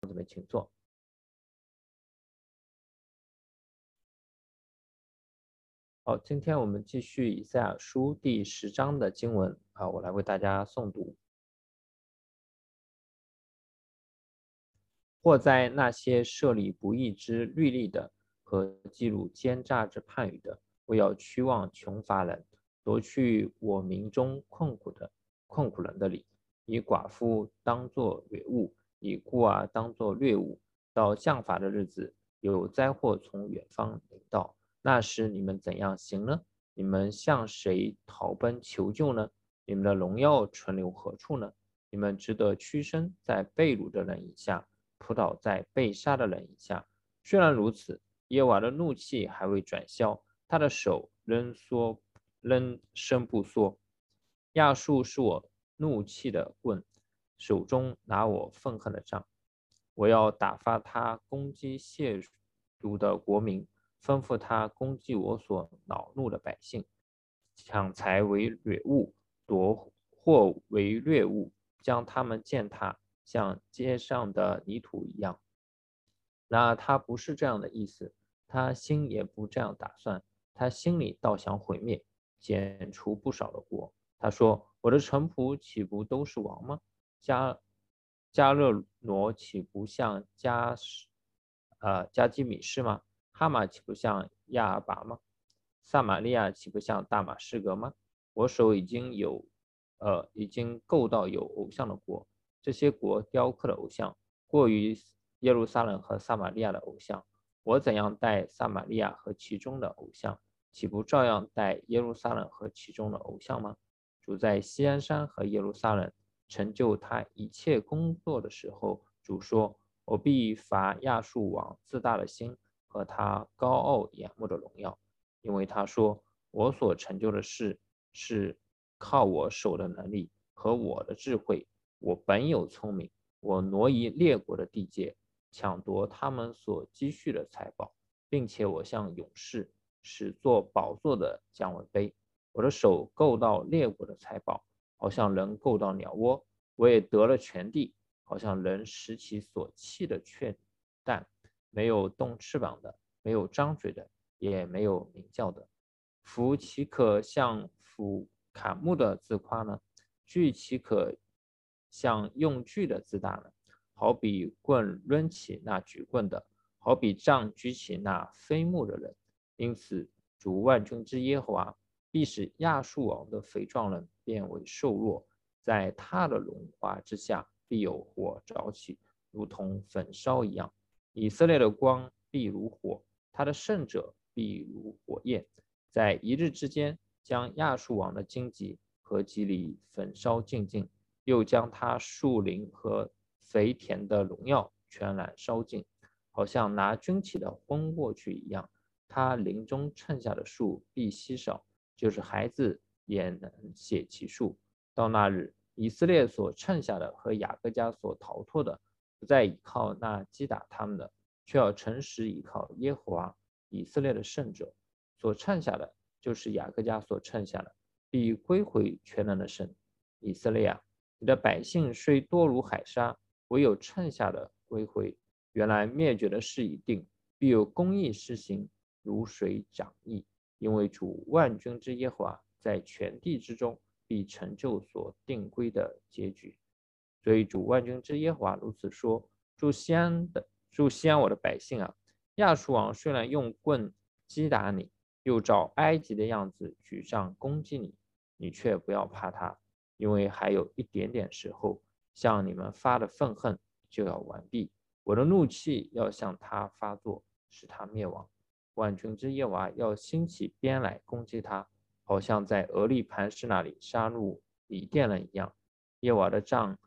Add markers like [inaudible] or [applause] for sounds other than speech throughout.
同志们请坐。好，今天我们继续以赛亚书第十章的经文啊，我来为大家诵读。或在那些设立不义之律例的和记录奸诈之判语的，我要驱望穷乏人，夺去我民中困苦的困苦人的理，以寡妇当作掠物，以孤儿当作掠物。到降罚的日子，有灾祸从远方临到。那时你们怎样行呢？你们向谁逃奔求救呢？你们的荣耀存留何处呢？你们值得屈身在被掳的人以下，扑倒在被杀的人以下。虽然如此，耶瓦的怒气还未转消，他的手仍缩，仍伸不缩。亚述是我怒气的棍，手中拿我愤恨的杖。我要打发他攻击亵渎的国民。吩咐他攻击我所恼怒的百姓，抢财为掠物，夺货为掠物，将他们践踏，像街上的泥土一样。那他不是这样的意思，他心也不这样打算，他心里倒想毁灭，剪除不少的国。他说：“我的臣仆岂不都是王吗？加加勒罗岂不像加呃加基米士吗？”哈马岂不像亚尔拔吗？撒玛利亚岂不像大马士革吗？我手已经有，呃，已经够到有偶像的国。这些国雕刻的偶像过于耶路撒冷和撒玛利亚的偶像。我怎样待撒玛利亚和其中的偶像，岂不照样待耶路撒冷和其中的偶像吗？主在锡安山和耶路撒冷成就他一切工作的时候，主说：“我必罚亚述王自大的心。”和他高傲眼目的荣耀，因为他说：“我所成就的事是靠我手的能力和我的智慧。我本有聪明，我挪移列国的地界，抢夺他们所积蓄的财宝，并且我向勇士使做宝座的降文碑。我的手够到列国的财宝，好像人够到鸟窝。我也得了全地，好像人拾其所弃的雀蛋。”没有动翅膀的，没有张嘴的，也没有鸣叫的，夫岂可像斧砍木的自夸呢？锯岂可像用锯的自大呢？好比棍抡起那举棍的，好比杖举起那飞木的人。因此，主万军之耶和华必使亚述王的肥壮人变为瘦弱，在他的荣华之下必有火着起，如同焚烧一样。以色列的光必如火，他的圣者必如火焰，在一日之间将亚述王的荆棘和基里焚烧尽尽，又将他树林和肥田的荣耀全然烧尽，好像拿军旗的轰过去一样。他林中剩下的树必稀少，就是孩子也能写其数。到那日，以色列所剩下的和雅各家所逃脱的。不再依靠那击打他们的，却要诚实依靠耶和华以色列的圣者所剩下的，就是雅各家所剩下的，必归回全能的神。以色列啊，你的百姓虽多如海沙，唯有剩下的归回。原来灭绝的事已定，必有公义施行，如水涨溢。因为主万军之耶和华在全地之中必成就所定规的结局。所以主万军之耶和华如此说：住西安的，住西安我的百姓啊！亚述王虽然用棍击打你，又照埃及的样子举杖攻击你，你却不要怕他，因为还有一点点时候，向你们发的愤恨就要完毕，我的怒气要向他发作，使他灭亡。万军之耶和华要兴起鞭来攻击他，好像在俄利磐石那里杀戮以甸人一样。耶和华的杖。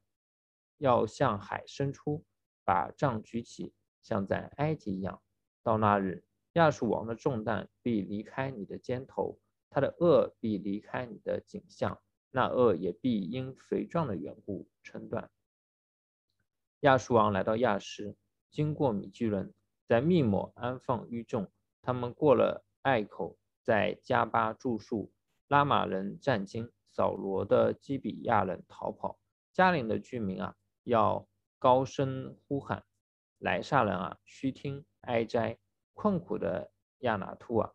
要向海伸出，把杖举起，像在埃及一样。到那日，亚述王的重担必离开你的肩头，他的恶必离开你的颈项，那恶也必因肥壮的缘故撑断。亚述王来到亚什，经过米居人，在密抹安放于众。他们过了隘口，在加巴住宿。拉玛人战惊，扫罗的基比亚人逃跑。加林的居民啊！要高声呼喊，莱萨人啊，须听哀哉！困苦的亚拿突啊，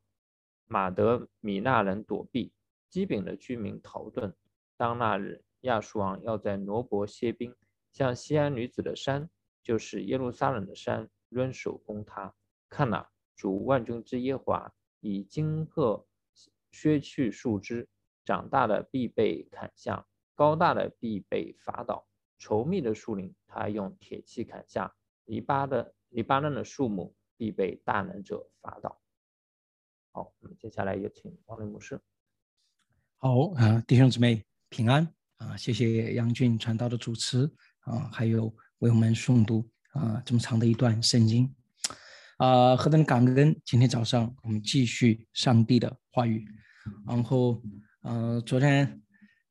马德米纳人躲避，基丙的居民逃遁。当那日，亚述王要在挪伯歇兵，向西安女子的山，就是耶路撒冷的山，抡手攻他。看哪，主万军之耶和华以荆鹤削去树枝，长大的必被砍下，高大的必被伐倒。稠密的树林，他用铁器砍下；黎巴的黎巴嫩的树木必被大能者伐倒。好，那么接下来有请王雷牧师。好啊，弟兄姊妹平安啊！谢谢杨俊传道的主持啊，还有为我们诵读啊这么长的一段圣经啊，何等感恩！今天早上我们继续上帝的话语，然后呃，昨天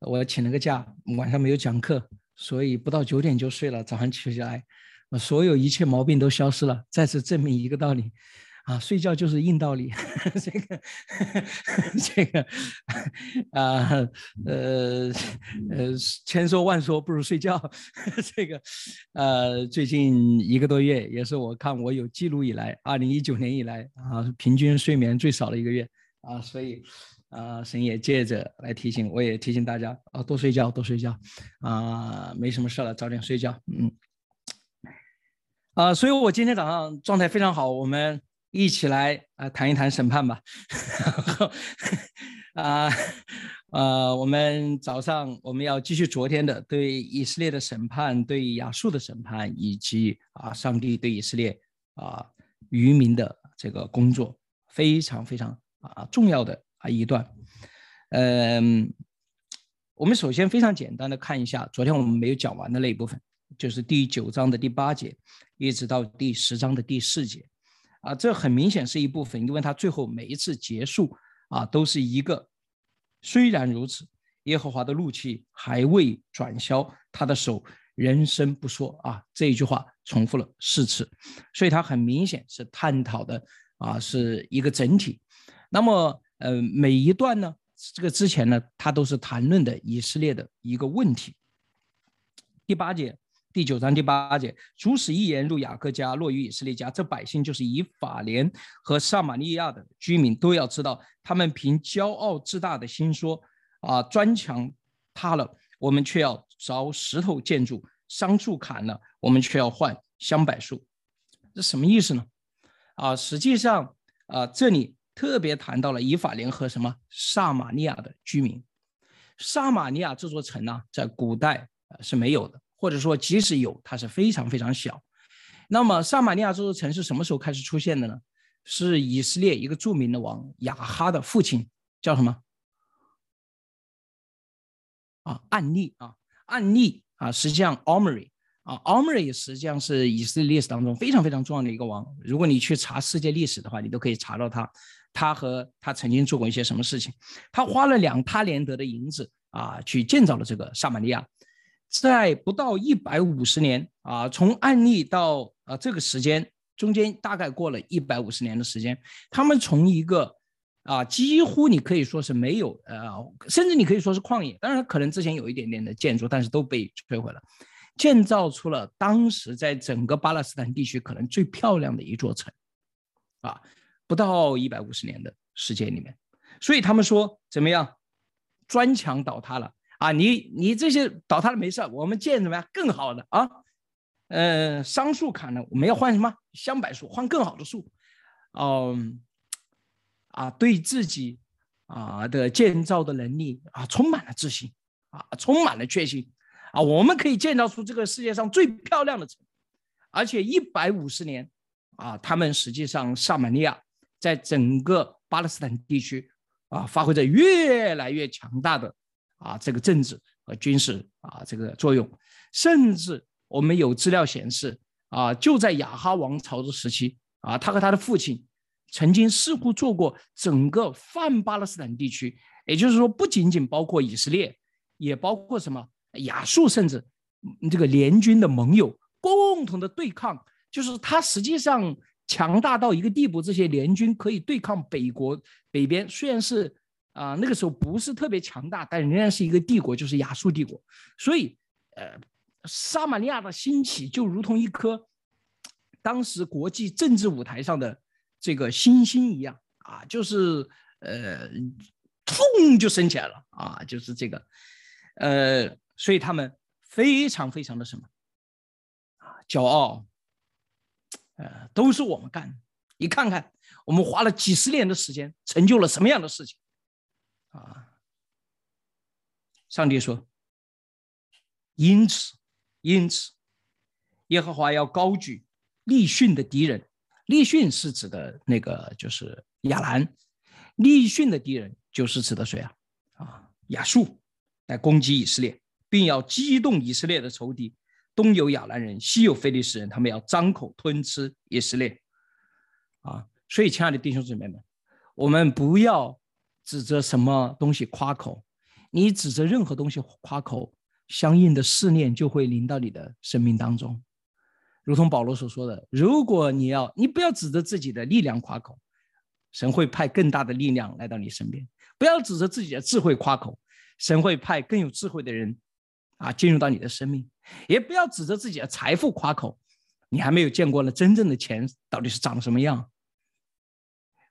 我请了个假，晚上没有讲课。所以不到九点就睡了，早上起来，所有一切毛病都消失了。再次证明一个道理，啊，睡觉就是硬道理。[laughs] 这个，[laughs] 这个，啊，呃，呃，千说万说不如睡觉。[laughs] 这个，呃，最近一个多月也是我看我有记录以来，二零一九年以来啊，平均睡眠最少的一个月啊，所以。啊，神也借着来提醒，我也提醒大家啊，多睡觉，多睡觉，啊，没什么事了，早点睡觉，嗯，啊，所以我今天早上状态非常好，我们一起来啊谈一谈审判吧，[laughs] 啊，呃，我们早上我们要继续昨天的对以色列的审判，对亚述的审判，以及啊上帝对以色列啊渔民的这个工作，非常非常啊重要的。啊，一段，嗯，我们首先非常简单的看一下昨天我们没有讲完的那一部分，就是第九章的第八节，一直到第十章的第四节，啊，这很明显是一部分，因为它最后每一次结束啊，都是一个，虽然如此，耶和华的怒气还未转消，他的手人生不说啊，这一句话重复了四次，所以他很明显是探讨的啊，是一个整体，那么。呃，每一段呢，这个之前呢，他都是谈论的以色列的一个问题。第八节，第九章第八节，主使一言入雅各家，落于以色列家，这百姓就是以法莲和撒玛利亚的居民都要知道，他们凭骄傲自大的心说：啊，砖墙塌了，我们却要凿石头建筑；桑树砍了，我们却要换香柏树。这什么意思呢？啊，实际上啊，这里。特别谈到了以法莲和什么撒玛利亚的居民，撒玛利亚这座城呢，在古代是没有的，或者说即使有，它是非常非常小。那么撒玛利亚这座城是什么时候开始出现的呢？是以色列一个著名的王亚哈的父亲叫什么？啊，暗利啊，暗利啊，实际上 Omri。啊，Omri 实际上是以色列历史当中非常非常重要的一个王。如果你去查世界历史的话，你都可以查到他，他和他曾经做过一些什么事情。他花了两他连德的银子啊，去建造了这个撒玛利亚。在不到一百五十年啊，从案例到啊这个时间中间大概过了一百五十年的时间，他们从一个啊几乎你可以说是没有呃，甚至你可以说是旷野，当然可能之前有一点点的建筑，但是都被摧毁了。建造出了当时在整个巴勒斯坦地区可能最漂亮的一座城，啊，不到一百五十年的时间里面，所以他们说怎么样，砖墙倒塌了啊，你你这些倒塌了没事，我们建怎么样更好的啊，呃，桑树砍了，我们要换什么？香柏树，换更好的树，嗯，啊，对自己啊的建造的能力啊充满了自信啊，充满了确信。啊，我们可以建造出这个世界上最漂亮的城，而且一百五十年，啊，他们实际上萨满利亚在整个巴勒斯坦地区啊，发挥着越来越强大的啊这个政治和军事啊这个作用，甚至我们有资料显示啊，就在亚哈王朝的时期啊，他和他的父亲曾经似乎做过整个泛巴勒斯坦地区，也就是说，不仅仅包括以色列，也包括什么？亚述甚至这个联军的盟友共同的对抗，就是他实际上强大到一个地步，这些联军可以对抗北国北边，虽然是啊那个时候不是特别强大，但仍然是一个帝国，就是亚述帝国。所以，呃，撒玛利亚的兴起就如同一颗当时国际政治舞台上的这个星星一样啊，就是呃，砰就升起来了啊，就是这个，呃，所以他们非常非常的什么啊，骄傲，呃，都是我们干的。你看看，我们花了几十年的时间，成就了什么样的事情啊？上帝说，因此，因此，耶和华要高举。利逊的敌人，利逊是指的那个就是亚兰，利逊的敌人就是指的谁啊？啊，亚述来攻击以色列，并要激动以色列的仇敌，东有亚兰人，西有非利士人，他们要张口吞吃以色列。啊，所以亲爱的弟兄姊妹们，我们不要指着什么东西夸口，你指着任何东西夸口，相应的试炼就会临到你的生命当中。如同保罗所说的，如果你要，你不要指着自己的力量夸口，神会派更大的力量来到你身边；不要指着自己的智慧夸口，神会派更有智慧的人啊进入到你的生命；也不要指着自己的财富夸口，你还没有见过了真正的钱到底是长什么样。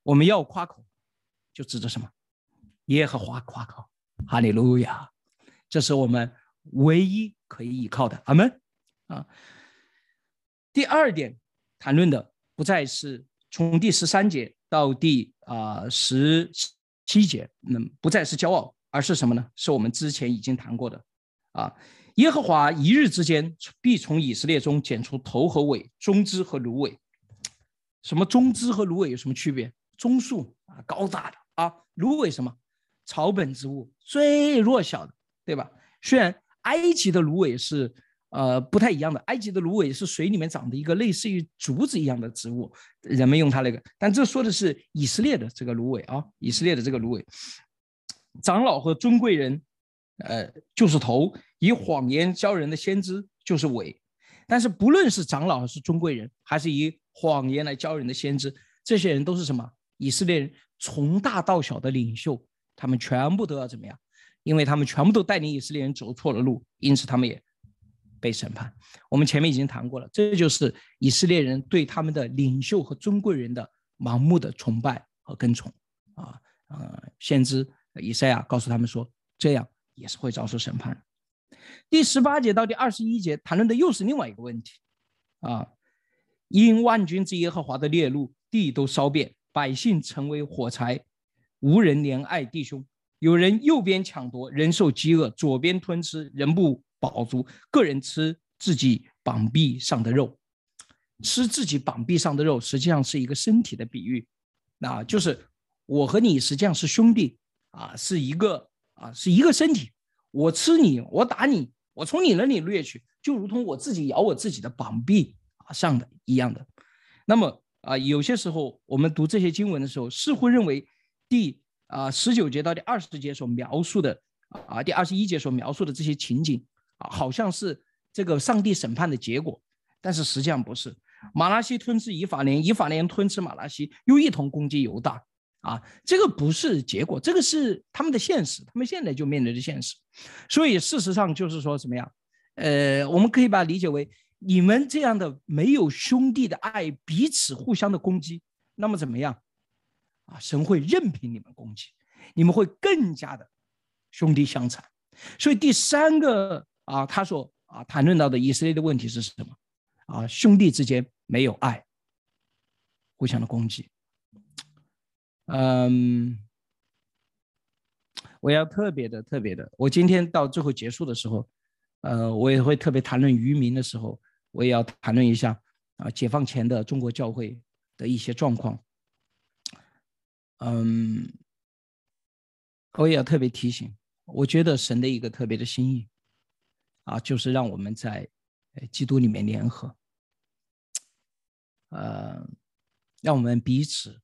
我们要夸口，就指着什么？耶和华夸口，哈利路亚，这是我们唯一可以依靠的。阿门啊。第二点谈论的不再是从第十三节到第啊十七节，那不再是骄傲，而是什么呢？是我们之前已经谈过的啊，耶和华一日之间必从以色列中剪出头和尾、中枝和芦苇。什么中枝和芦苇有什么区别？棕树啊，高大的啊，芦苇什么？草本植物，最弱小的，对吧？虽然埃及的芦苇是。呃，不太一样的。埃及的芦苇是水里面长的一个类似于竹子一样的植物，人们用它那个。但这说的是以色列的这个芦苇啊，以色列的这个芦苇。长老和尊贵人，呃，就是头；以谎言教人的先知就是尾。但是不论是长老还是尊贵人，还是以谎言来教人的先知，这些人都是什么？以色列人从大到小的领袖，他们全部都要怎么样？因为他们全部都带领以色列人走错了路，因此他们也。被审判，我们前面已经谈过了，这就是以色列人对他们的领袖和尊贵人的盲目的崇拜和跟从啊呃，先知以赛亚告诉他们说，这样也是会遭受审判。第十八节到第二十一节谈论的又是另外一个问题啊，因万军之耶和华的烈怒，地都烧遍，百姓成为火柴，无人怜爱弟兄，有人右边抢夺，人受饥饿，左边吞吃，人不。饱足，个人吃自己膀臂上的肉，吃自己膀臂上的肉，实际上是一个身体的比喻，那就是我和你实际上是兄弟啊，是一个啊，是一个身体。我吃你，我打你，我从你那里掠取，就如同我自己咬我自己的膀臂啊上的一样的。那么啊，有些时候我们读这些经文的时候，似乎认为第啊十九节到第二十节所描述的啊，第二十一节所描述的这些情景。啊，好像是这个上帝审判的结果，但是实际上不是。马拉西吞吃以法莲，以法莲吞吃马拉西，又一同攻击犹大。啊，这个不是结果，这个是他们的现实，他们现在就面对着现实。所以事实上就是说什么呀？呃，我们可以把它理解为你们这样的没有兄弟的爱，彼此互相的攻击，那么怎么样？啊，神会任凭你们攻击，你们会更加的兄弟相残。所以第三个。啊，他说啊，谈论到的以色列的问题是什么？啊，兄弟之间没有爱，互相的攻击。嗯，我要特别的、特别的，我今天到最后结束的时候，呃，我也会特别谈论渔民的时候，我也要谈论一下啊，解放前的中国教会的一些状况。嗯，我也要特别提醒，我觉得神的一个特别的心意。啊，就是让我们在基督里面联合，呃，让我们彼此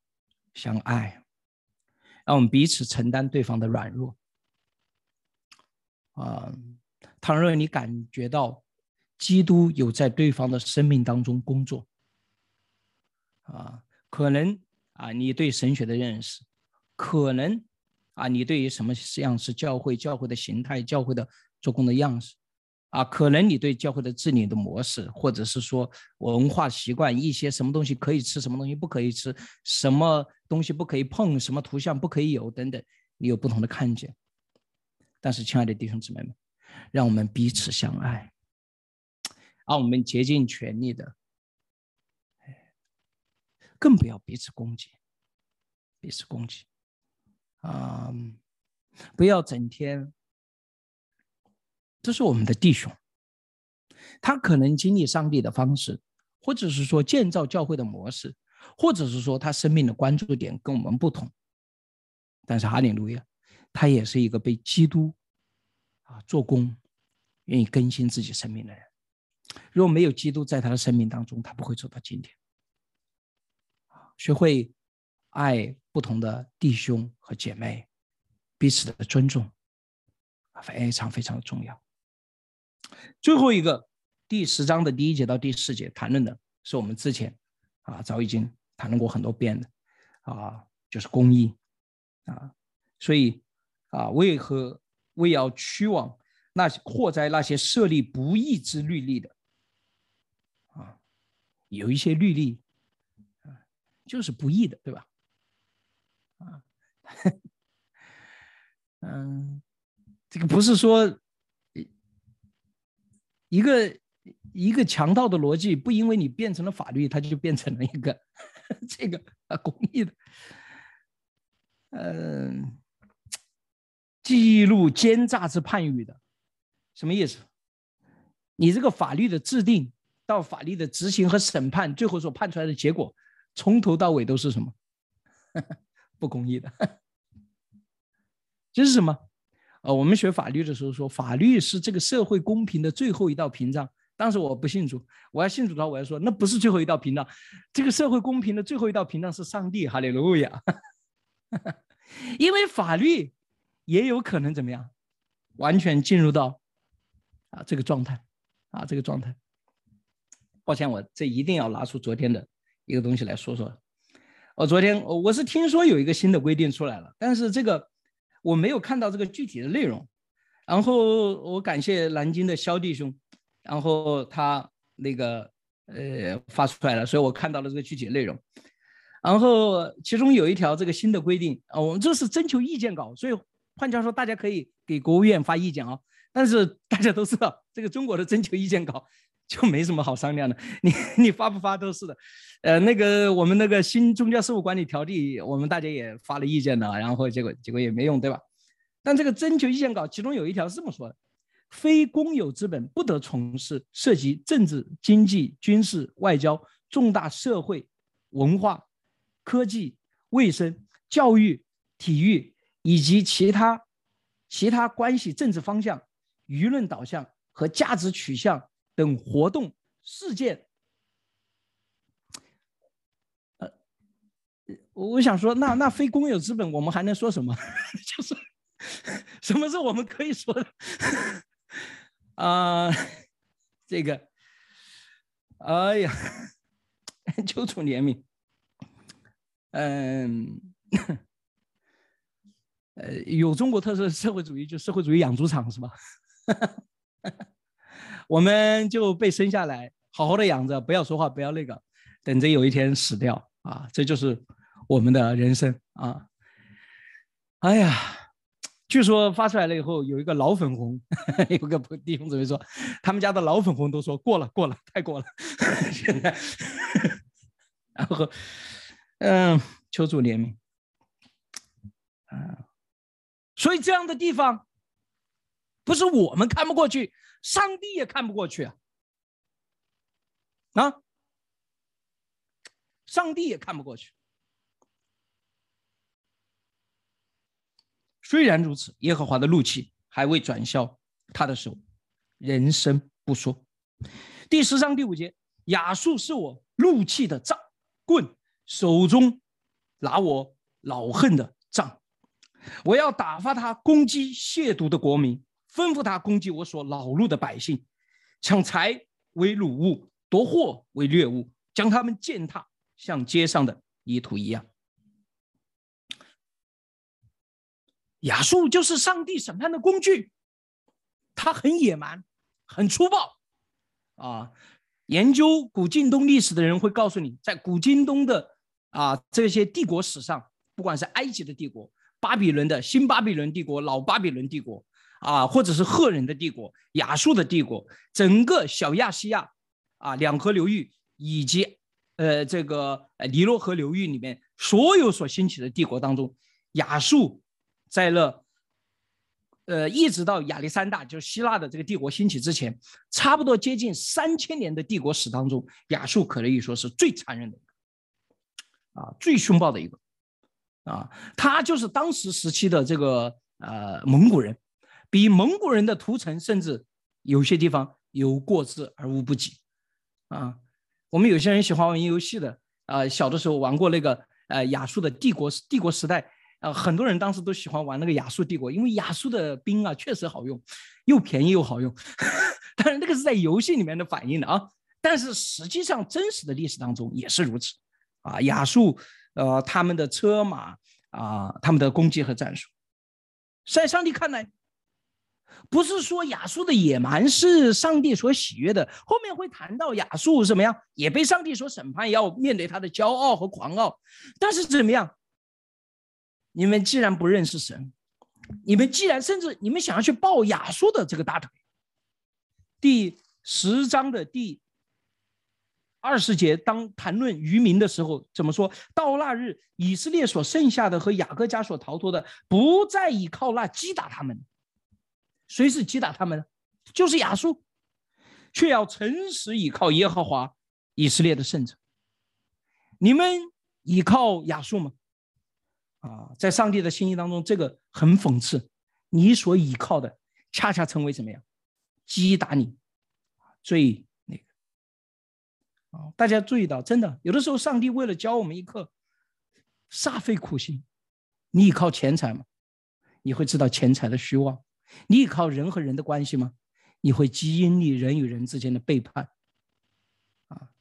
相爱，让我们彼此承担对方的软弱。啊，倘若你感觉到基督有在对方的生命当中工作，啊，可能啊，你对神学的认识，可能啊，你对于什么样是教会、教会的形态、教会的做工的样式。啊，可能你对教会的治理的模式，或者是说文化习惯，一些什么东西可以吃，什么东西不可以吃，什么东西不可以碰，什么图像不可以有等等，你有不同的看见。但是，亲爱的弟兄姊妹们，让我们彼此相爱，让我们竭尽全力的，更不要彼此攻击，彼此攻击，啊，不要整天。这是我们的弟兄，他可能经历上帝的方式，或者是说建造教会的模式，或者是说他生命的关注点跟我们不同，但是哈利路亚。他也是一个被基督啊做工，愿意更新自己生命的人。如果没有基督在他的生命当中，他不会走到今天。学会爱不同的弟兄和姐妹，彼此的尊重非常非常的重要。最后一个第十章的第一节到第四节谈论的是我们之前啊早已经谈论过很多遍的啊，就是公益啊，所以。啊，为何为要驱往那些祸灾那些设立不义之律例的？啊，有一些律例，就是不义的，对吧？啊，嗯，这个不是说一个一个强盗的逻辑，不因为你变成了法律，它就变成了一个 [laughs] 这个啊公益的，嗯。记录奸诈之判语的，什么意思？你这个法律的制定到法律的执行和审判，最后所判出来的结果，从头到尾都是什么？[laughs] 不公义的。这是什么？呃，我们学法律的时候说，法律是这个社会公平的最后一道屏障。当时我不信主，我要信主的话，我要说，那不是最后一道屏障，这个社会公平的最后一道屏障是上帝。哈利路亚。[laughs] 因为法律。也有可能怎么样？完全进入到啊这个状态，啊这个状态。抱歉，我这一定要拿出昨天的一个东西来说说。我昨天我是听说有一个新的规定出来了，但是这个我没有看到这个具体的内容。然后我感谢南京的肖弟兄，然后他那个呃发出来了，所以我看到了这个具体的内容。然后其中有一条这个新的规定啊，我们这是征求意见稿，所以。换句话说，大家可以给国务院发意见啊，但是大家都知道，这个中国的征求意见稿 [laughs] 就没什么好商量的，[laughs] 你你发不发都是的。呃，那个我们那个新宗教事务管理条例，我们大家也发了意见的，然后结果结果也没用，对吧？但这个征求意见稿其中有一条是这么说的：非公有资本不得从事涉及政治、经济、军事、外交、重大社会、文化、科技、卫生、教育、体育。以及其他其他关系、政治方向、舆论导向和价值取向等活动事件，呃，我想说，那那非公有资本，我们还能说什么？[laughs] 就是什么是我们可以说的？啊，这个，哎呀，求主怜悯，嗯。呃，有中国特色社会主义，就社会主义养猪场是吧？[laughs] 我们就被生下来，好好的养着，不要说话，不要那个，等着有一天死掉啊！这就是我们的人生啊！哎呀，据说发出来了以后，有一个老粉红，[laughs] 有个弟兄姊妹说，他们家的老粉红都说过了，过了，太过了。[laughs] 现在，然后，嗯，求主怜悯，啊。所以这样的地方，不是我们看不过去，上帝也看不过去啊！啊，上帝也看不过去。虽然如此，耶和华的怒气还未转消，他的手人生不说。第十章第五节，亚述是我怒气的杖棍，手中拿我恼恨的杖。我要打发他攻击亵渎的国民，吩咐他攻击我所恼怒的百姓，抢财为掳物，夺货为掠物，将他们践踏，像街上的泥土一样。亚述就是上帝审判的工具，他很野蛮，很粗暴啊。研究古近东历史的人会告诉你，在古近东的啊这些帝国史上，不管是埃及的帝国、巴比伦的新巴比伦帝国、老巴比伦帝国啊，或者是赫人的帝国、亚述的帝国，整个小亚细亚啊两河流域以及呃这个尼罗河流域里面所有所兴起的帝国当中，亚述在了。呃，一直到亚历山大，就是希腊的这个帝国兴起之前，差不多接近三千年的帝国史当中，亚述可以说是最残忍的，啊，最凶暴的一个，啊，他就是当时时期的这个呃蒙古人，比蒙古人的屠城甚至有些地方有过之而无不及，啊，我们有些人喜欢玩游戏的，啊，小的时候玩过那个呃亚述的帝国帝国时代。啊，很多人当时都喜欢玩那个亚述帝国，因为亚述的兵啊确实好用，又便宜又好用。[laughs] 当然，那个是在游戏里面的反应的啊。但是实际上，真实的历史当中也是如此啊。亚述，呃，他们的车马啊，他们的攻击和战术，在上帝看来，不是说亚述的野蛮是上帝所喜悦的。后面会谈到亚述怎么样，也被上帝所审判，要面对他的骄傲和狂傲。但是怎么样？你们既然不认识神，你们既然甚至你们想要去抱亚述的这个大腿，第十章的第二十节，当谈论渔民的时候，怎么说到那日，以色列所剩下的和雅各家所逃脱的，不再依靠那击打他们，谁是击打他们呢？就是亚述，却要诚实依靠耶和华以色列的圣者。你们依靠亚述吗？啊，在上帝的心意当中，这个很讽刺。你所依靠的，恰恰成为怎么样，击打你，最那个。啊，大家注意到，真的，有的时候上帝为了教我们一课，煞费苦心。你依靠钱财吗？你会知道钱财的虚妄。你依靠人和人的关系吗？你会经历人与人之间的背叛。啊，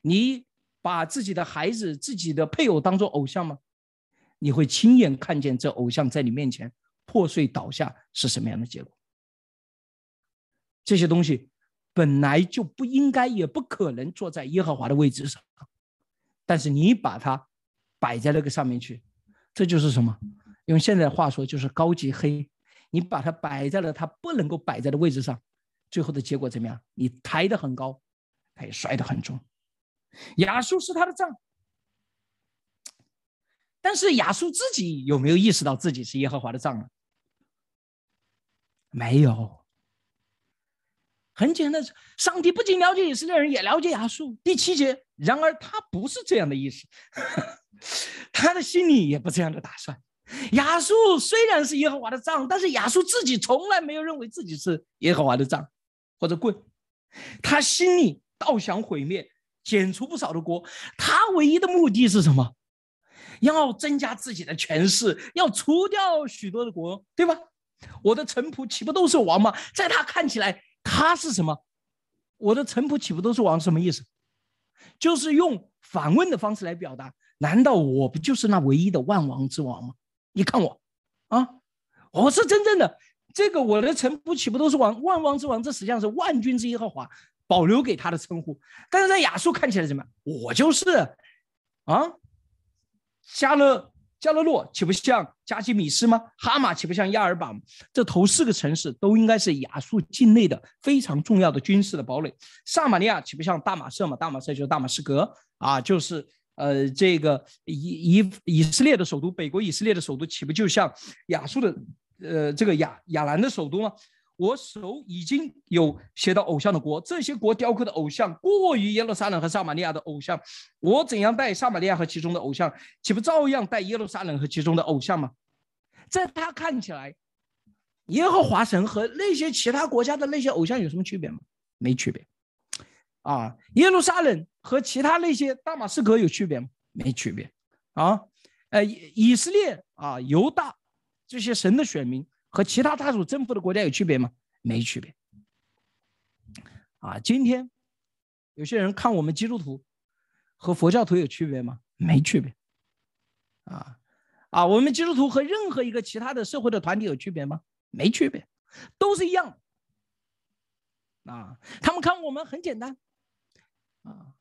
你把自己的孩子、自己的配偶当做偶像吗？你会亲眼看见这偶像在你面前破碎倒下是什么样的结果？这些东西本来就不应该也不可能坐在耶和华的位置上，但是你把它摆在那个上面去，这就是什么？用现在话说就是高级黑。你把它摆在了它不能够摆在的位置上，最后的结果怎么样？你抬得很高，它也摔得很重。亚述是他的账。但是亚述自己有没有意识到自己是耶和华的账呢？没有。很简单，上帝不仅了解以色列人，也了解亚述。第七节，然而他不是这样的意思，[laughs] 他的心里也不这样的打算。亚述虽然是耶和华的杖，但是亚述自己从来没有认为自己是耶和华的杖或者棍，他心里倒想毁灭、剪除不少的国。他唯一的目的是什么？要增加自己的权势，要除掉许多的国，对吧？我的臣仆岂不都是王吗？在他看起来，他是什么？我的臣仆岂不都是王？什么意思？就是用反问的方式来表达：难道我不就是那唯一的万王之王吗？你看我，啊，我是真正的这个我的臣不岂不都是王？万王之王，这实际上是万军之耶和华保留给他的称呼。但是在亚述看起来怎么样？我就是啊。加勒加勒洛岂不像加基米斯吗？哈马岂不像亚尔堡？这头四个城市都应该是亚述境内的非常重要的军事的堡垒。撒马利亚岂不像大马色吗？大马色就是大马士革啊，就是呃这个以以以色列的首都，北国以色列的首都岂不就像亚述的呃这个亚亚兰的首都吗？我手已经有写到偶像的国，这些国雕刻的偶像过于耶路撒冷和撒玛利亚的偶像，我怎样带撒玛利亚和其中的偶像，岂不照样带耶路撒冷和其中的偶像吗？在他看起来，耶和华神和那些其他国家的那些偶像有什么区别吗？没区别。啊，耶路撒冷和其他那些大马士革有区别吗？没区别。啊，呃，以色列啊，犹大这些神的选民。和其他他所征服的国家有区别吗？没区别。啊，今天有些人看我们基督徒和佛教徒有区别吗？没区别。啊啊，我们基督徒和任何一个其他的社会的团体有区别吗？没区别，都是一样。啊，他们看我们很简单，啊，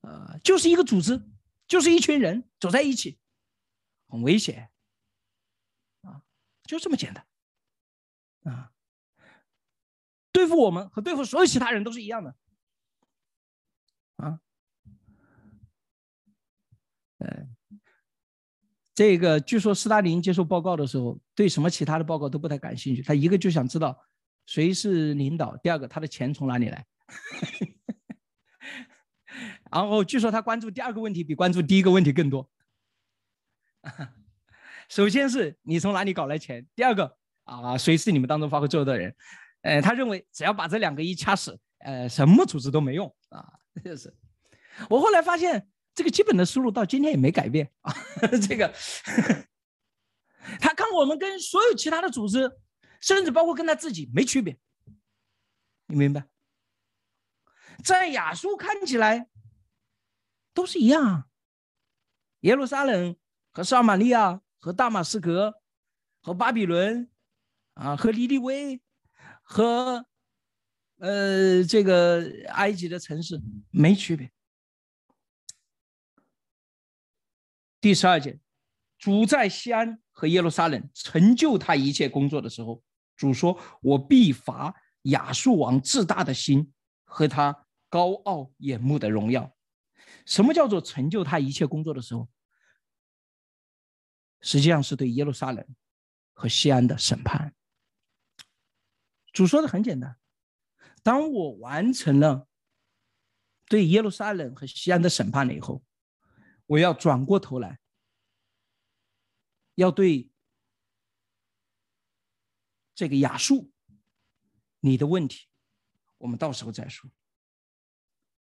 呃，就是一个组织，就是一群人走在一起，很危险，啊，就这么简单，啊，对付我们和对付所有其他人都是一样的，啊，呃，这个据说斯大林接受报告的时候，对什么其他的报告都不太感兴趣，他一个就想知道。谁是领导？第二个，他的钱从哪里来？然后据说他关注第二个问题比关注第一个问题更多。[laughs] 首先是你从哪里搞来钱？第二个啊，谁是你们当中发挥作用的人？呃，他认为只要把这两个一掐死，呃，什么组织都没用啊。[laughs] 就是，我后来发现这个基本的思路到今天也没改变啊。[laughs] 这个，他看我们跟所有其他的组织。甚至包括跟他自己没区别，你明白？在亚述看起来都是一样，耶路撒冷和撒玛利亚和大马士革和巴比伦啊和尼尼微和呃这个埃及的城市没区别。第十二节，主在西安和耶路撒冷成就他一切工作的时候。主说：“我必罚亚述王自大的心和他高傲眼目的荣耀。什么叫做成就他一切工作的时候？实际上是对耶路撒冷和西安的审判。主说的很简单：当我完成了对耶路撒冷和西安的审判了以后，我要转过头来，要对。”这个亚述，你的问题，我们到时候再说。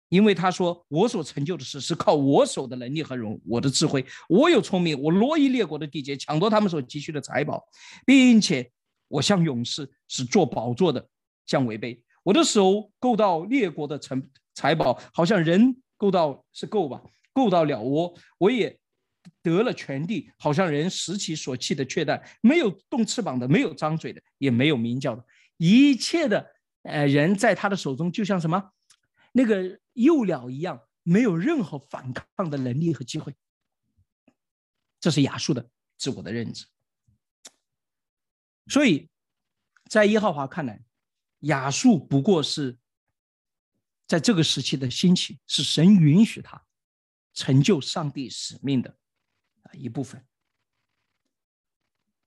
因为他说我所成就的事是靠我手的能力和荣，我的智慧，我有聪明，我挪移列国的地界，抢夺他们所急需的财宝，并且我像勇士，是做宝座的，像违背。我的手够到列国的财财宝，好像人够到是够吧，够到了窝，我也。得了全地，好像人拾起所弃的雀蛋，没有动翅膀的，没有张嘴的，也没有鸣叫的，一切的呃人在他的手中，就像什么？那个幼鸟一样，没有任何反抗的能力和机会。这是亚述的自我的认知。所以在耶和华看来，亚述不过是在这个时期的兴起，是神允许他成就上帝使命的。一部分，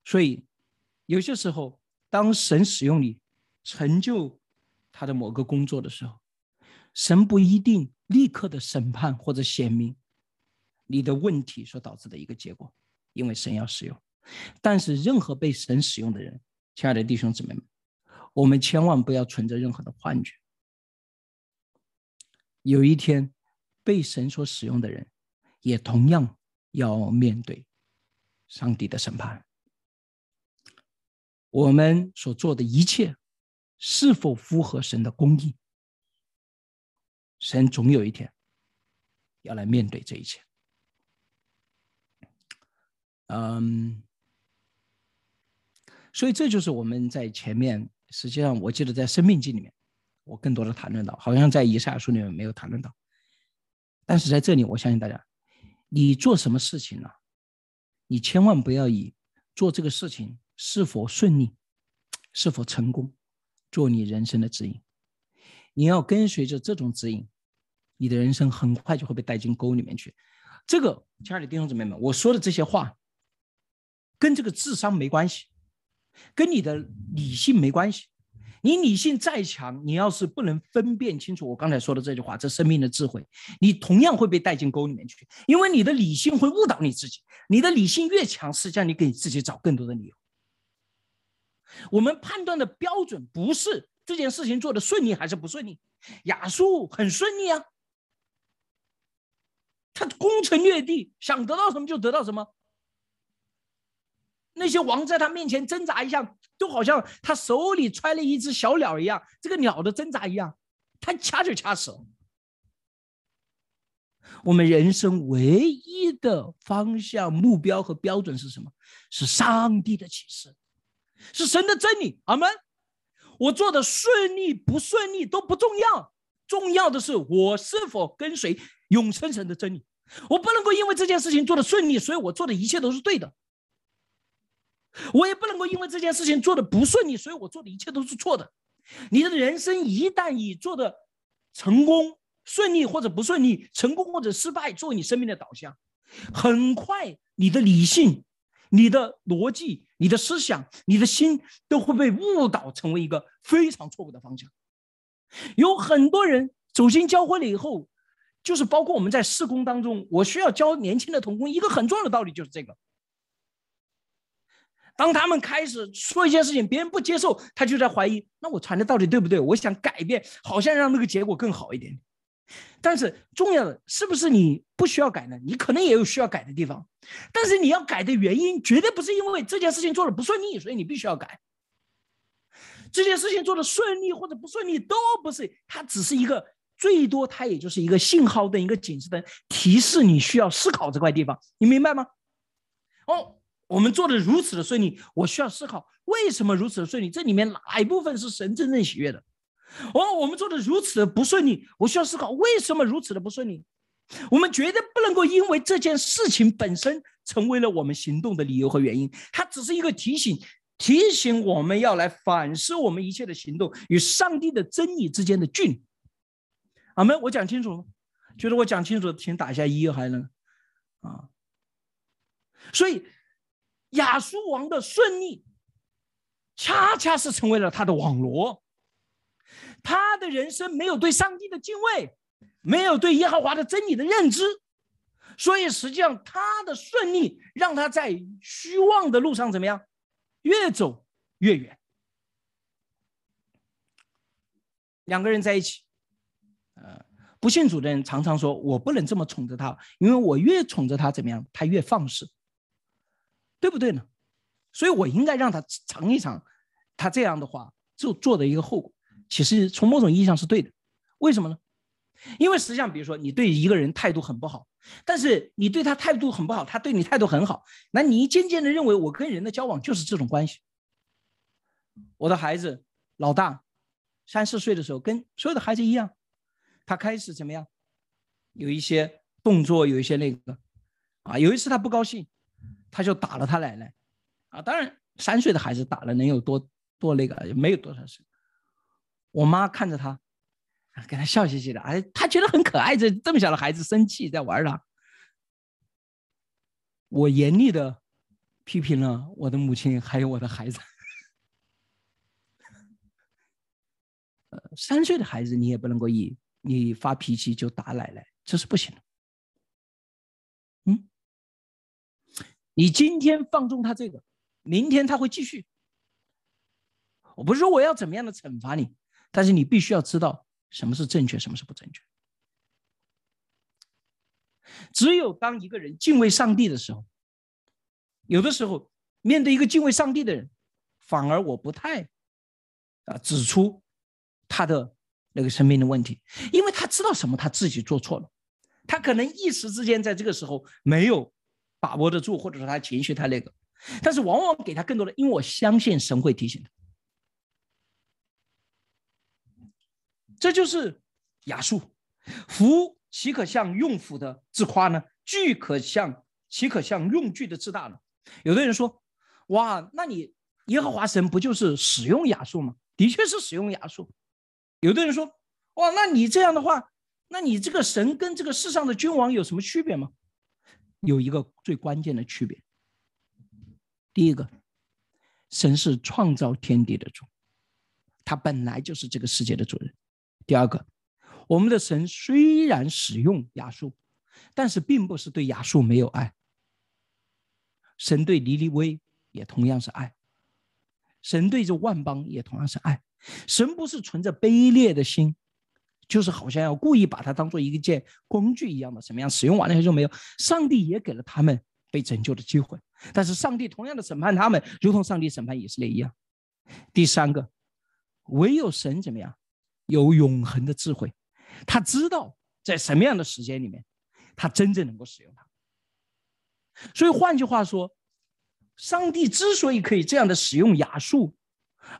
所以有些时候，当神使用你成就他的某个工作的时候，神不一定立刻的审判或者显明你的问题所导致的一个结果，因为神要使用。但是，任何被神使用的人，亲爱的弟兄姊妹们，我们千万不要存着任何的幻觉。有一天，被神所使用的人，也同样。要面对上帝的审判，我们所做的一切是否符合神的公义？神总有一天要来面对这一切。嗯，所以这就是我们在前面，实际上我记得在《生命记》里面，我更多的谈论到，好像在以赛亚书里面没有谈论到，但是在这里，我相信大家。你做什么事情呢？你千万不要以做这个事情是否顺利、是否成功做你人生的指引。你要跟随着这种指引，你的人生很快就会被带进沟里面去。这个，亲爱的弟兄姊妹们，我说的这些话跟这个智商没关系，跟你的理性没关系。你理性再强，你要是不能分辨清楚我刚才说的这句话，这生命的智慧，你同样会被带进沟里面去，因为你的理性会误导你自己。你的理性越强，实际上你给自己找更多的理由。我们判断的标准不是这件事情做的顺利还是不顺利，亚述很顺利啊，他攻城略地，想得到什么就得到什么。那些王在他面前挣扎一下，就好像他手里揣了一只小鸟一样，这个鸟的挣扎一样，他掐就掐死了。我们人生唯一的方向、目标和标准是什么？是上帝的启示，是神的真理。阿门。我做的顺利不顺利都不重要，重要的是我是否跟随永生神的真理。我不能够因为这件事情做的顺利，所以我做的一切都是对的。我也不能够因为这件事情做的不顺利，所以我做的一切都是错的。你的人生一旦以做的成功、顺利或者不顺利、成功或者失败作为你生命的导向，很快你的理性、你的逻辑、你的思想、你的心都会被误导，成为一个非常错误的方向。有很多人走进教会了以后，就是包括我们在施工当中，我需要教年轻的童工一个很重要的道理，就是这个。当他们开始说一件事情，别人不接受，他就在怀疑：那我传的到底对不对？我想改变，好像让那个结果更好一点。但是重要的是不是你不需要改呢？你可能也有需要改的地方，但是你要改的原因绝对不是因为这件事情做的不顺利，所以你必须要改。这件事情做的顺利或者不顺利都不是，它只是一个最多，它也就是一个信号灯、一个警示灯，提示你需要思考这块地方。你明白吗？哦。我们做的如此的顺利，我需要思考为什么如此的顺利？这里面哪一部分是神真正喜悦的？哦，我们做的如此的不顺利，我需要思考为什么如此的不顺利？我们绝对不能够因为这件事情本身成为了我们行动的理由和原因，它只是一个提醒，提醒我们要来反思我们一切的行动与上帝的真理之间的距离。阿门！我讲清楚了吗？觉得我讲清楚，请打一下一，还能啊？所以。亚述王的顺利，恰恰是成为了他的网罗。他的人生没有对上帝的敬畏，没有对耶和华的真理的认知，所以实际上他的顺利让他在虚妄的路上怎么样，越走越远。两个人在一起，呃，不信主的人常常说：“我不能这么宠着他，因为我越宠着他，怎么样，他越放肆。”对不对呢？所以我应该让他尝一尝，他这样的话做做的一个后果，其实从某种意义上是对的。为什么呢？因为实际上，比如说你对一个人态度很不好，但是你对他态度很不好，他对你态度很好，那你渐渐的认为我跟人的交往就是这种关系。我的孩子老大三四岁的时候，跟所有的孩子一样，他开始怎么样？有一些动作，有一些那个啊，有一次他不高兴。他就打了他奶奶，啊，当然三岁的孩子打了能有多多那个，没有多少岁。我妈看着他，给他笑嘻嘻的，哎，他觉得很可爱，这这么小的孩子生气在玩他。我严厉的批评了我的母亲，还有我的孩子。呃，三岁的孩子你也不能够以你发脾气就打奶奶，这是不行的。嗯你今天放纵他这个，明天他会继续。我不是说我要怎么样的惩罚你，但是你必须要知道什么是正确，什么是不正确。只有当一个人敬畏上帝的时候，有的时候面对一个敬畏上帝的人，反而我不太啊指出他的那个生命的问题，因为他知道什么他自己做错了，他可能一时之间在这个时候没有。把握得住，或者说他情绪太那个，但是往往给他更多的，因为我相信神会提醒他。这就是雅述，福岂可向用福的自夸呢？具可向岂可向用具的自大呢？有的人说：“哇，那你耶和华神不就是使用雅述吗？”的确是使用雅述。有的人说：“哇，那你这样的话，那你这个神跟这个世上的君王有什么区别吗？”有一个最关键的区别。第一个，神是创造天地的主，他本来就是这个世界的主人。第二个，我们的神虽然使用亚述，但是并不是对亚述没有爱。神对尼尼微也同样是爱，神对这万邦也同样是爱。神不是存着卑劣的心。就是好像要故意把它当做一件工具一样的，什么样使用完了以后就没有。上帝也给了他们被拯救的机会，但是上帝同样的审判他们，如同上帝审判以色列一样。第三个，唯有神怎么样，有永恒的智慧，他知道在什么样的时间里面，他真正能够使用它。所以换句话说，上帝之所以可以这样的使用雅述，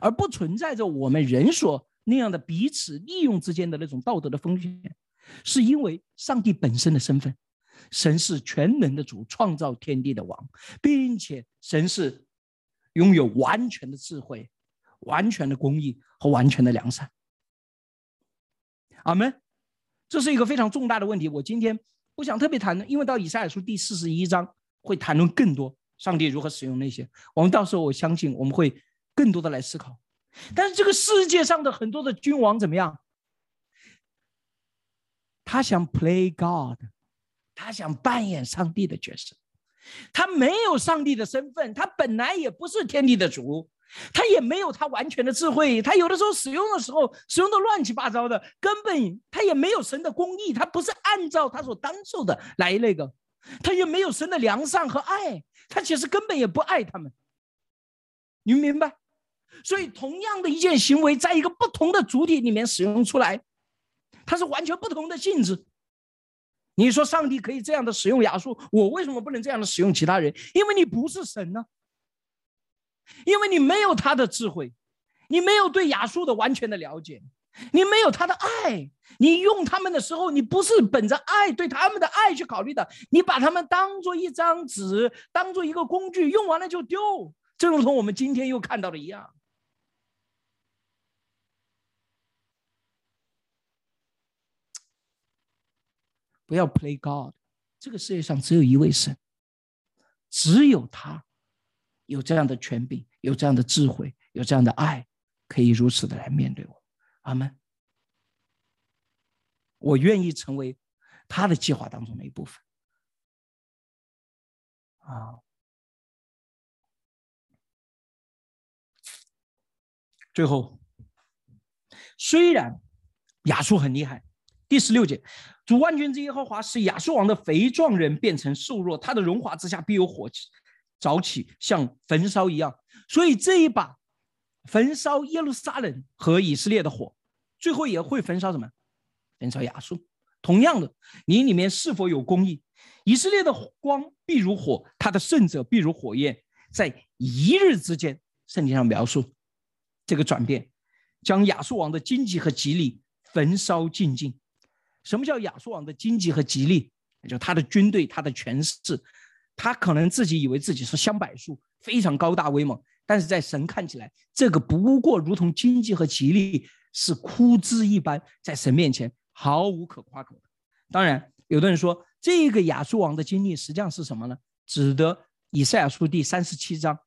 而不存在着我们人所那样的彼此利用之间的那种道德的风险，是因为上帝本身的身份，神是全能的主，创造天地的王，并且神是拥有完全的智慧、完全的公义和完全的良善。阿门。这是一个非常重大的问题，我今天不想特别谈论，因为到以赛亚书第四十一章会谈论更多上帝如何使用那些，我们到时候我相信我们会更多的来思考。但是这个世界上的很多的君王怎么样？他想 play God，他想扮演上帝的角色，他没有上帝的身份，他本来也不是天地的主，他也没有他完全的智慧，他有的时候使用的时候使用的乱七八糟的，根本他也没有神的公义，他不是按照他所当受的来那个，他也没有神的良善和爱，他其实根本也不爱他们，你明白？所以，同样的一件行为，在一个不同的主体里面使用出来，它是完全不同的性质。你说上帝可以这样的使用亚述，我为什么不能这样的使用其他人？因为你不是神呢，因为你没有他的智慧，你没有对亚述的完全的了解，你没有他的爱。你用他们的时候，你不是本着爱对他们的爱去考虑的，你把他们当做一张纸，当做一个工具，用完了就丢，正如同我们今天又看到的一样。不要 play God，这个世界上只有一位神，只有他有这样的权柄，有这样的智慧，有这样的爱，可以如此的来面对我。阿门。我愿意成为他的计划当中的一部分。啊，最后，虽然亚述很厉害，第十六节。主万军之耶和华使亚述王的肥壮人变成瘦弱，他的荣华之下必有火气早起，像焚烧一样。所以这一把焚烧耶路撒冷和以色列的火，最后也会焚烧什么？焚烧亚述。同样的，你里面是否有公义？以色列的光必如火，他的圣者必如火焰，在一日之间，圣经上描述这个转变，将亚述王的经济和吉利焚烧尽尽。什么叫亚述王的经济和吉利？就他的军队，他的权势，他可能自己以为自己是香柏树，非常高大威猛，但是在神看起来，这个不过如同经济和吉利是枯枝一般，在神面前毫无可夸口的。当然，有的人说这个亚述王的经历实际上是什么呢？指的以赛亚书第三十七章，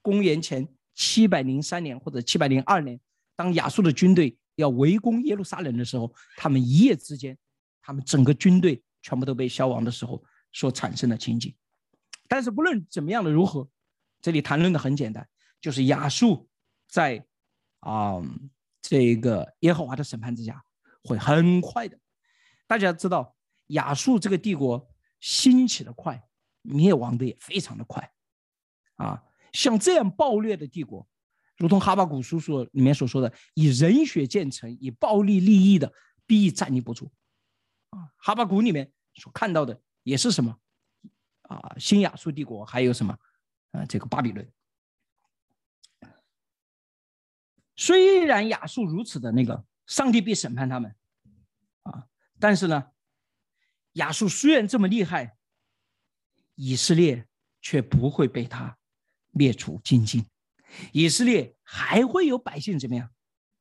公元前七百零三年或者七百零二年，当亚述的军队。要围攻耶路撒冷的时候，他们一夜之间，他们整个军队全部都被消亡的时候所产生的情景。但是不论怎么样的如何，这里谈论的很简单，就是亚述在啊这个耶和华的审判之下会很快的。大家知道亚述这个帝国兴起的快，灭亡的也非常的快啊，像这样暴虐的帝国。如同哈巴古书所里面所说的，以人血建成、以暴力立意的，必站立不住。啊，哈巴古里面所看到的也是什么？啊，新亚述帝国，还有什么？啊，这个巴比伦。虽然亚述如此的那个，上帝必审判他们。啊，但是呢，亚述虽然这么厉害，以色列却不会被他灭除尽尽。以色列还会有百姓怎么样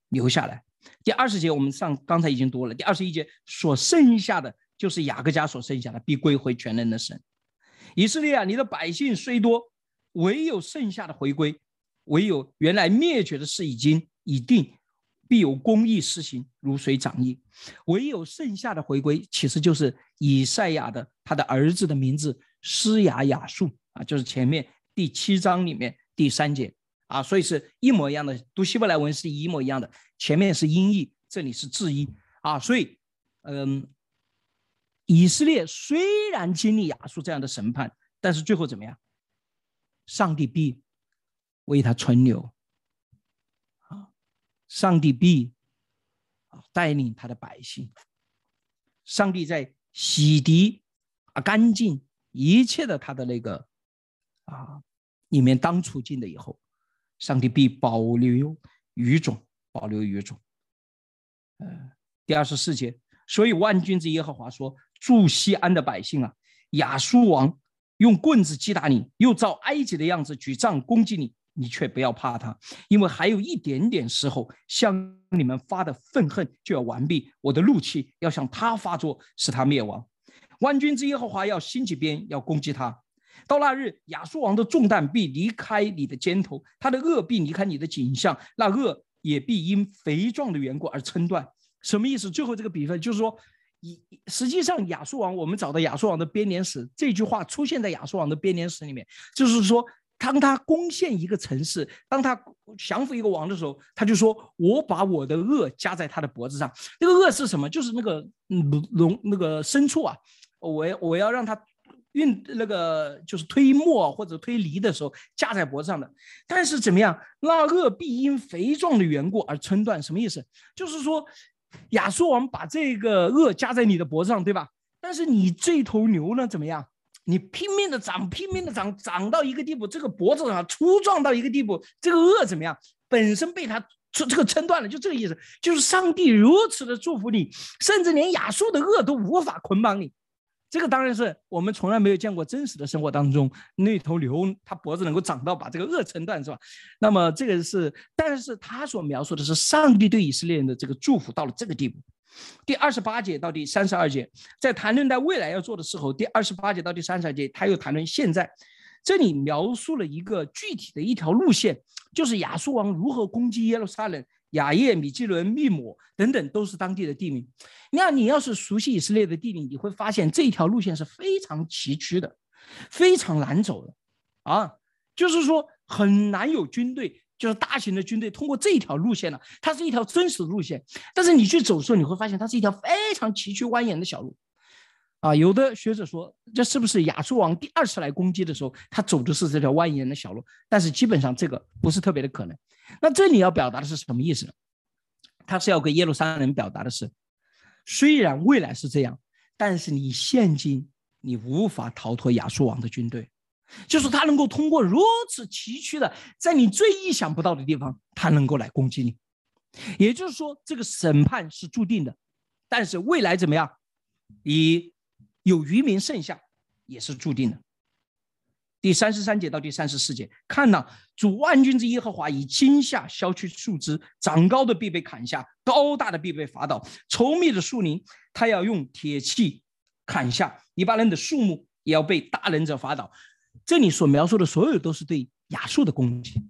留下来？第二十节我们上刚才已经读了，第二十一节所剩下的就是雅各家所剩下的，必归回全能的神。以色列啊，你的百姓虽多，唯有剩下的回归，唯有原来灭绝的事已经已定，必有公义施行，如水涨溢。唯有剩下的回归，其实就是以赛亚的他的儿子的名字施雅雅述啊，就是前面第七章里面第三节。啊，所以是一模一样的，读希伯来文是一模一样的。前面是音译，这里是字译啊。所以，嗯，以色列虽然经历亚述这样的审判，但是最后怎么样？上帝必为他存留啊，上帝必啊带领他的百姓，上帝在洗涤啊干净一切的他的那个啊里面当处境的以后。上帝必保留余种，保留余种。呃，第二十四节，所以万军之耶和华说：“住西安的百姓啊，亚述王用棍子击打你，又照埃及的样子举杖攻击你。”你却不要怕他，因为还有一点点时候，向你们发的愤恨就要完毕，我的怒气要向他发作，使他灭亡。万军之耶和华要兴起鞭，要攻击他。到那日，亚述王的重担必离开你的肩头，他的恶必离开你的颈项，那恶也必因肥壮的缘故而撑断。什么意思？最后这个比分就是说，实际上亚述王，我们找到亚述王的编年史，这句话出现在亚述王的编年史里面，就是说。当他攻陷一个城市，当他降服一个王的时候，他就说：“我把我的恶加在他的脖子上。那个恶是什么？就是那个龙那个牲畜啊，我要我要让他运那个就是推磨或者推犁的时候架在脖子上的。但是怎么样？那恶必因肥壮的缘故而撑断。什么意思？就是说亚述王把这个恶加在你的脖子上，对吧？但是你这头牛呢？怎么样？”你拼命的长，拼命的长，长到一个地步，这个脖子上粗壮到一个地步，这个恶怎么样？本身被他这这个撑断了，就这个意思。就是上帝如此的祝福你，甚至连亚述的恶都无法捆绑你。这个当然是我们从来没有见过真实的生活当中那头牛，它脖子能够长到把这个轭撑断，是吧？那么这个是，但是他所描述的是上帝对以色列人的这个祝福到了这个地步。第二十八节到第三十二节，在谈论在未来要做的时候，第二十八节到第三十二节，他又谈论现在。这里描述了一个具体的一条路线，就是亚述王如何攻击耶路撒冷、雅叶、米基伦、密抹等等，都是当地的地名。那你要是熟悉以色列的地理，你会发现这条路线是非常崎岖的，非常难走的，啊，就是说很难有军队。就是大型的军队通过这条路线呢，它是一条真实的路线。但是你去走的时候，你会发现它是一条非常崎岖蜿蜒的小路。啊，有的学者说，这是不是亚述王第二次来攻击的时候，他走的是这条蜿蜒的小路？但是基本上这个不是特别的可能。那这里要表达的是什么意思呢？他是要给耶路撒冷表达的是，虽然未来是这样，但是你现今你无法逃脱亚述王的军队。就是他能够通过如此崎岖的，在你最意想不到的地方，他能够来攻击你。也就是说，这个审判是注定的，但是未来怎么样，以有余民剩下也是注定的。第三十三节到第三十四节，看呐，主万军之耶和华以惊吓削去树枝，长高的必被砍下，高大的必被伐倒，稠密的树林，他要用铁器砍下，一般人的树木也要被大人者伐倒。这里所描述的所有都是对亚述的攻击，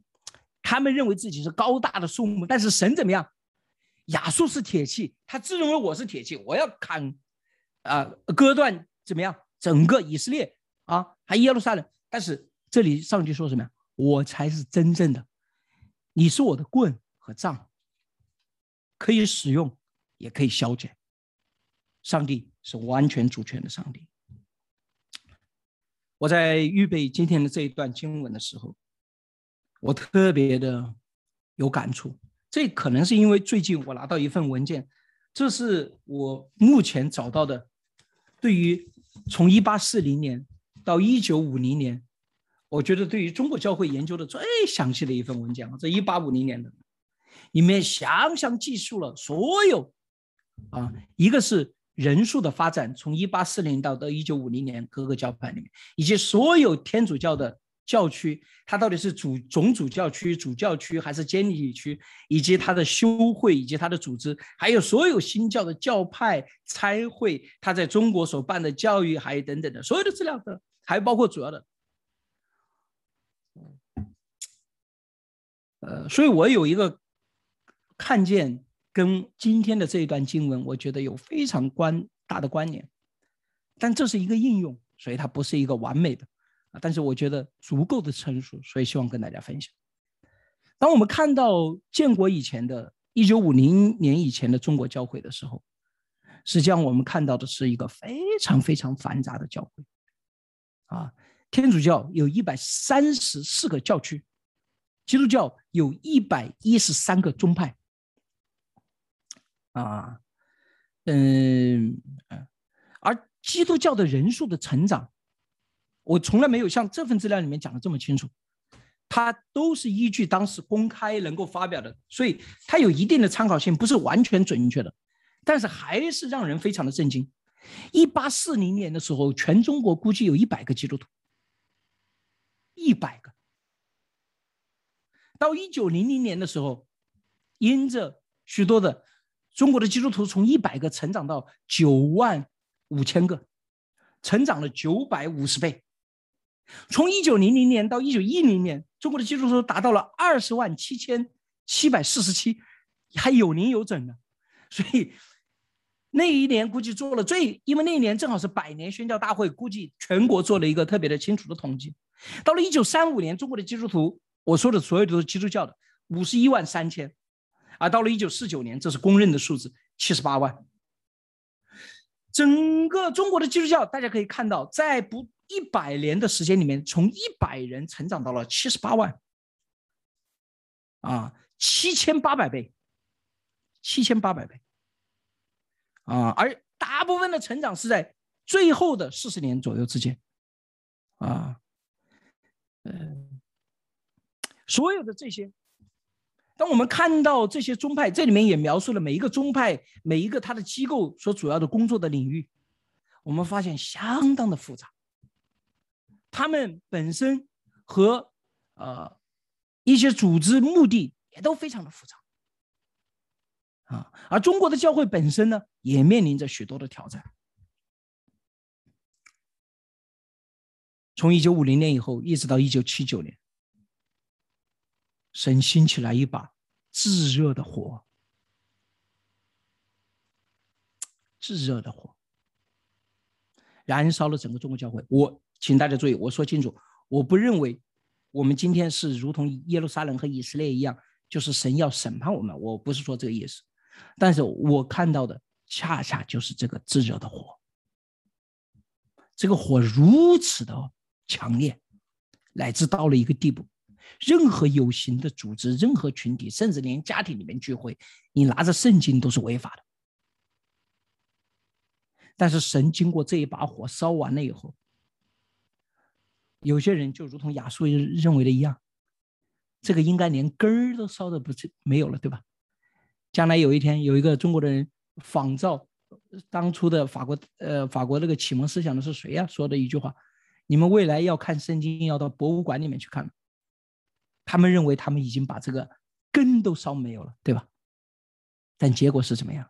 他们认为自己是高大的树木，但是神怎么样？亚述是铁器，他自认为我是铁器，我要砍，啊，割断怎么样？整个以色列啊，还耶路撒冷。但是这里上帝说什么呀？我才是真正的，你是我的棍和杖，可以使用，也可以消减。上帝是完全主权的上帝。我在预备今天的这一段经文的时候，我特别的有感触。这可能是因为最近我拿到一份文件，这是我目前找到的，对于从一八四零年到一九五零年，我觉得对于中国教会研究的最详细的一份文件啊，这一八五零年的，里面详详记述了所有啊，一个是。人数的发展，从一八四零到到一九五零年，各个教派里面，以及所有天主教的教区，它到底是主总主教区、主教区还是监理区，以及它的修会以及它的组织，还有所有新教的教派差会，它在中国所办的教育，还有等等的所有的资料的，还包括主要的，呃，所以我有一个看见。跟今天的这一段经文，我觉得有非常关大的关联，但这是一个应用，所以它不是一个完美的但是我觉得足够的成熟，所以希望跟大家分享。当我们看到建国以前的1950年以前的中国教会的时候，实际上我们看到的是一个非常非常繁杂的教会啊。天主教有一百三十四个教区，基督教有一百一十三个宗派。啊，嗯而基督教的人数的成长，我从来没有像这份资料里面讲的这么清楚。它都是依据当时公开能够发表的，所以它有一定的参考性，不是完全准确的，但是还是让人非常的震惊。一八四零年的时候，全中国估计有一百个基督徒，一百个。到一九零零年的时候，因着许多的中国的基督徒从一百个成长到九万五千个，成长了九百五十倍。从一九零零年到一九一零年，中国的基督徒达到了二十万七千七百四十七，还有零有整的。所以那一年估计做了最，因为那一年正好是百年宣教大会，估计全国做了一个特别的清楚的统计。到了一九三五年，中国的基督徒，我说的所有都是基督教的，五十一万三千，而到了一九四九年，这是公认的数字，七十八万。整个中国的基督教，大家可以看到，在不。一百年的时间里面，从一百人成长到了七十八万，啊，七千八百倍，七千八百倍，啊，而大部分的成长是在最后的四十年左右之间，啊，嗯，所有的这些，当我们看到这些宗派，这里面也描述了每一个宗派每一个他的机构所主要的工作的领域，我们发现相当的复杂。他们本身和呃一些组织目的也都非常的复杂啊，而中国的教会本身呢，也面临着许多的挑战。从一九五零年以后，一直到一九七九年，神兴起来一把炙热的火，炙热的火，燃烧了整个中国教会。我。请大家注意，我说清楚，我不认为我们今天是如同耶路撒冷和以色列一样，就是神要审判我们。我不是说这个意思，但是我看到的恰恰就是这个炙热的火，这个火如此的强烈，乃至到了一个地步，任何有形的组织、任何群体，甚至连家庭里面聚会，你拿着圣经都是违法的。但是神经过这一把火烧完了以后。有些人就如同亚述认为的一样，这个应该连根儿都烧的不是没有了，对吧？将来有一天有一个中国的人仿照当初的法国，呃，法国那个启蒙思想的是谁呀？说的一句话：你们未来要看圣经，要到博物馆里面去看。他们认为他们已经把这个根都烧没有了，对吧？但结果是怎么样？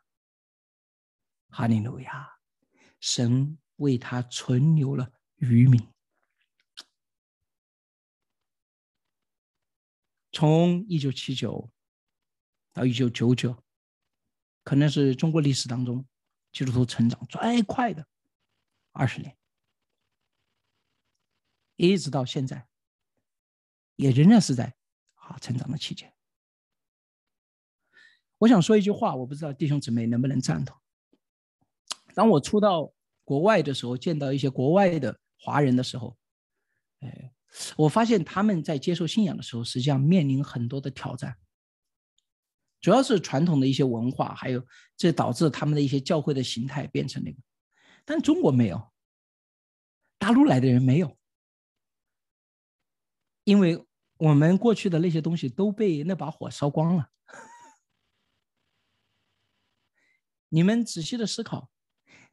哈利路亚，神为他存留了余民。从一九七九到一九九九，可能是中国历史当中基督徒成长最快的二十年，一直到现在，也仍然是在啊成长的期间。我想说一句话，我不知道弟兄姊妹能不能赞同。当我出到国外的时候，见到一些国外的华人的时候，哎。我发现他们在接受信仰的时候，实际上面临很多的挑战，主要是传统的一些文化，还有这导致他们的一些教会的形态变成那个。但中国没有，大陆来的人没有，因为我们过去的那些东西都被那把火烧光了。你们仔细的思考，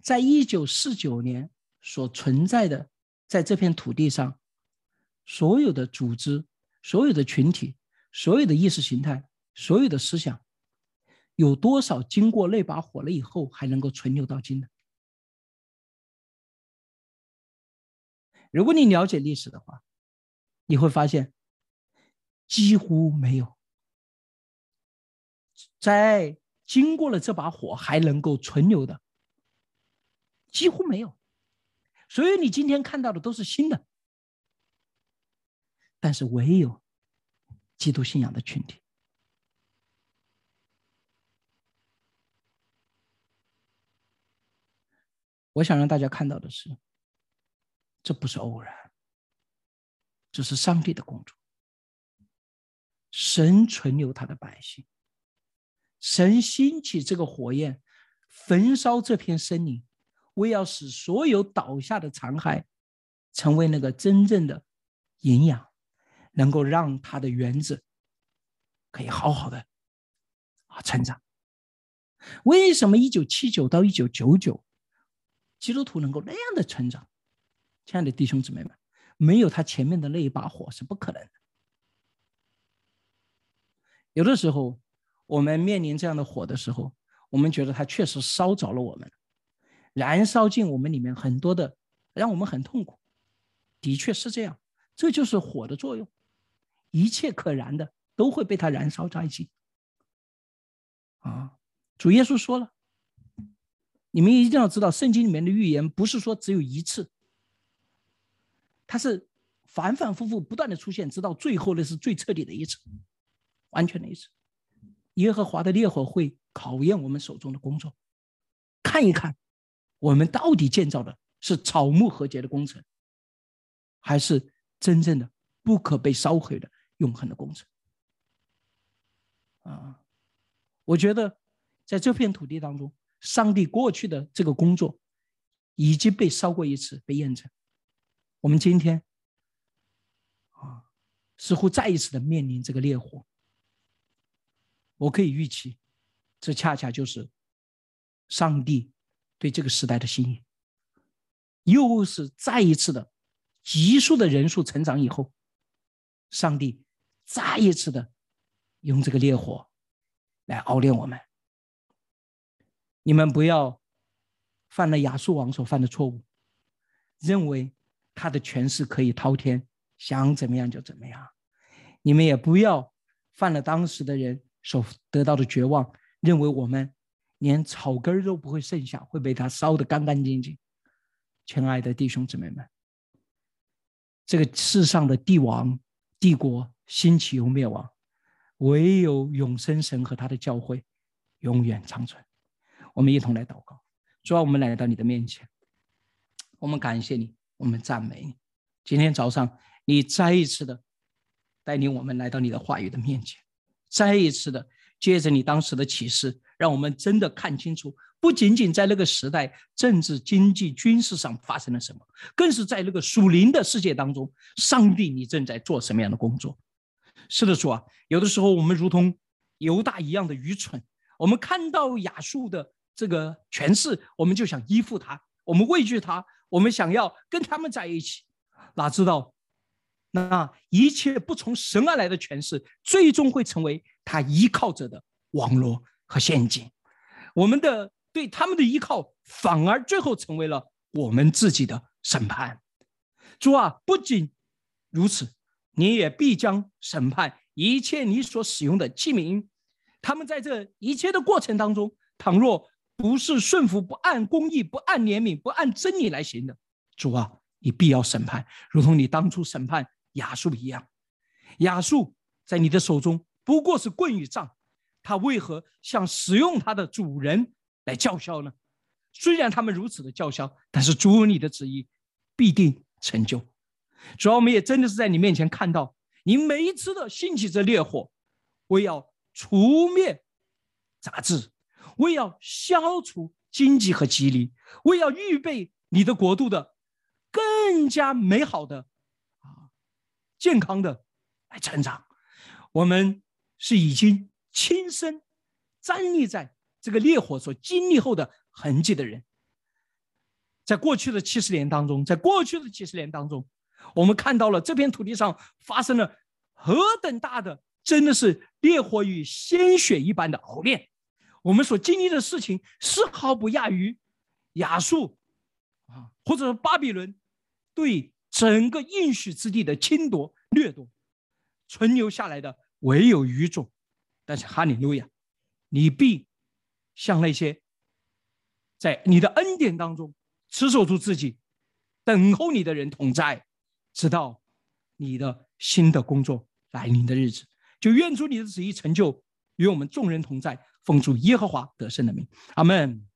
在一九四九年所存在的在这片土地上。所有的组织、所有的群体、所有的意识形态、所有的思想，有多少经过那把火了以后还能够存留到今的？如果你了解历史的话，你会发现几乎没有在经过了这把火还能够存留的，几乎没有。所以你今天看到的都是新的。但是唯有基督信仰的群体，我想让大家看到的是，这不是偶然，这是上帝的工作。神存留他的百姓，神兴起这个火焰，焚烧这片森林，为要使所有倒下的残骸成为那个真正的营养。能够让他的园子可以好好的啊成长。为什么一九七九到一九九九，基督徒能够那样的成长？亲爱的弟兄姊妹们，没有他前面的那一把火是不可能的。有的时候，我们面临这样的火的时候，我们觉得它确实烧着了我们，燃烧进我们里面很多的，让我们很痛苦。的确是这样，这就是火的作用，一切可燃的都会被它燃烧殆尽。啊，主耶稣说了，你们一定要知道，圣经里面的预言不是说只有一次，它是反反复复不断的出现，直到最后那是最彻底的一次，完全的一次。耶和华的烈火会考验我们手中的工作，看一看我们到底建造的是草木和谐的工程。还是真正的不可被烧毁的永恒的工程啊！我觉得在这片土地当中，上帝过去的这个工作已经被烧过一次，被验证。我们今天啊，似乎再一次的面临这个烈火。我可以预期，这恰恰就是上帝对这个时代的心意，又是再一次的。急速的人数成长以后，上帝再一次的用这个烈火来熬炼我们。你们不要犯了亚述王所犯的错误，认为他的权势可以滔天，想怎么样就怎么样。你们也不要犯了当时的人所得到的绝望，认为我们连草根都不会剩下，会被他烧得干干净净。亲爱的弟兄姊妹们。这个世上的帝王、帝国兴起又灭亡，唯有永生神和他的教会永远长存。我们一同来祷告，主啊，我们来到你的面前，我们感谢你，我们赞美你。今天早上，你再一次的带领我们来到你的话语的面前，再一次的借着你当时的启示，让我们真的看清楚。不仅仅在那个时代政治、经济、军事上发生了什么，更是在那个属灵的世界当中，上帝你正在做什么样的工作？是的，主啊，有的时候我们如同犹大一样的愚蠢，我们看到亚述的这个权势，我们就想依附他，我们畏惧他，我们想要跟他们在一起，哪知道那一切不从神而来的权势，最终会成为他依靠着的网络和陷阱。我们的。对他们的依靠，反而最后成为了我们自己的审判。主啊，不仅如此，你也必将审判一切你所使用的器皿。他们在这一切的过程当中，倘若不是顺服、不按公义、不按怜悯、不按真理来行的，主啊，你必要审判，如同你当初审判亚述一样。亚述在你的手中不过是棍与杖，他为何向使用他的主人？来叫嚣呢？虽然他们如此的叫嚣，但是主你的旨意必定成就。主要我们也真的是在你面前看到，你每一次的兴起这烈火，为要除灭杂质，为要消除荆棘和吉利，为要预备你的国度的更加美好的啊健康的来成长。我们是已经亲身站立在。这个烈火所经历后的痕迹的人，在过去的七十年当中，在过去的七十年当中，我们看到了这片土地上发生了何等大的，真的是烈火与鲜血一般的熬炼。我们所经历的事情丝毫不亚于亚述啊，或者说巴比伦对整个应许之地的侵夺掠夺，存留下来的唯有余种。但是哈利路亚，你必。向那些在你的恩典当中持守住自己、等候你的人同在，直到你的新的工作来临的日子，就愿主你的旨意成就，与我们众人同在，奉主耶和华得胜的名，阿门。